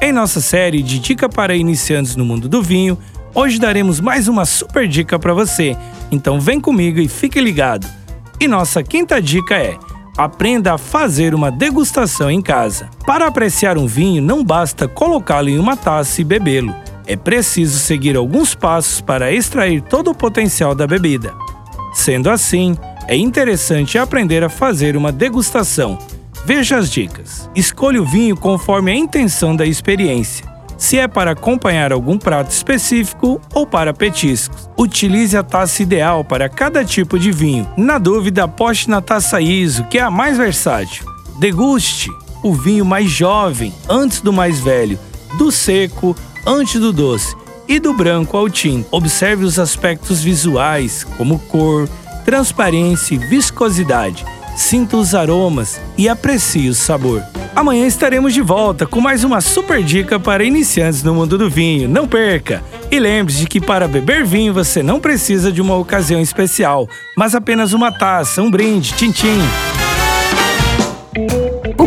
Em nossa série de dica para iniciantes no mundo do vinho, hoje daremos mais uma super dica para você. Então vem comigo e fique ligado. E nossa quinta dica é: aprenda a fazer uma degustação em casa. Para apreciar um vinho, não basta colocá-lo em uma taça e bebê-lo. É preciso seguir alguns passos para extrair todo o potencial da bebida. Sendo assim, é interessante aprender a fazer uma degustação Veja as dicas. Escolha o vinho conforme a intenção da experiência. Se é para acompanhar algum prato específico ou para petiscos. Utilize a taça ideal para cada tipo de vinho. Na dúvida, aposte na taça ISO, que é a mais versátil. Deguste o vinho mais jovem antes do mais velho, do seco antes do doce e do branco ao tinto. Observe os aspectos visuais, como cor, transparência e viscosidade sinta os aromas e aprecie o sabor. Amanhã estaremos de volta com mais uma super dica para iniciantes no mundo do vinho. Não perca! E lembre-se que para beber vinho você não precisa de uma ocasião especial, mas apenas uma taça, um brinde, tchim-tchim.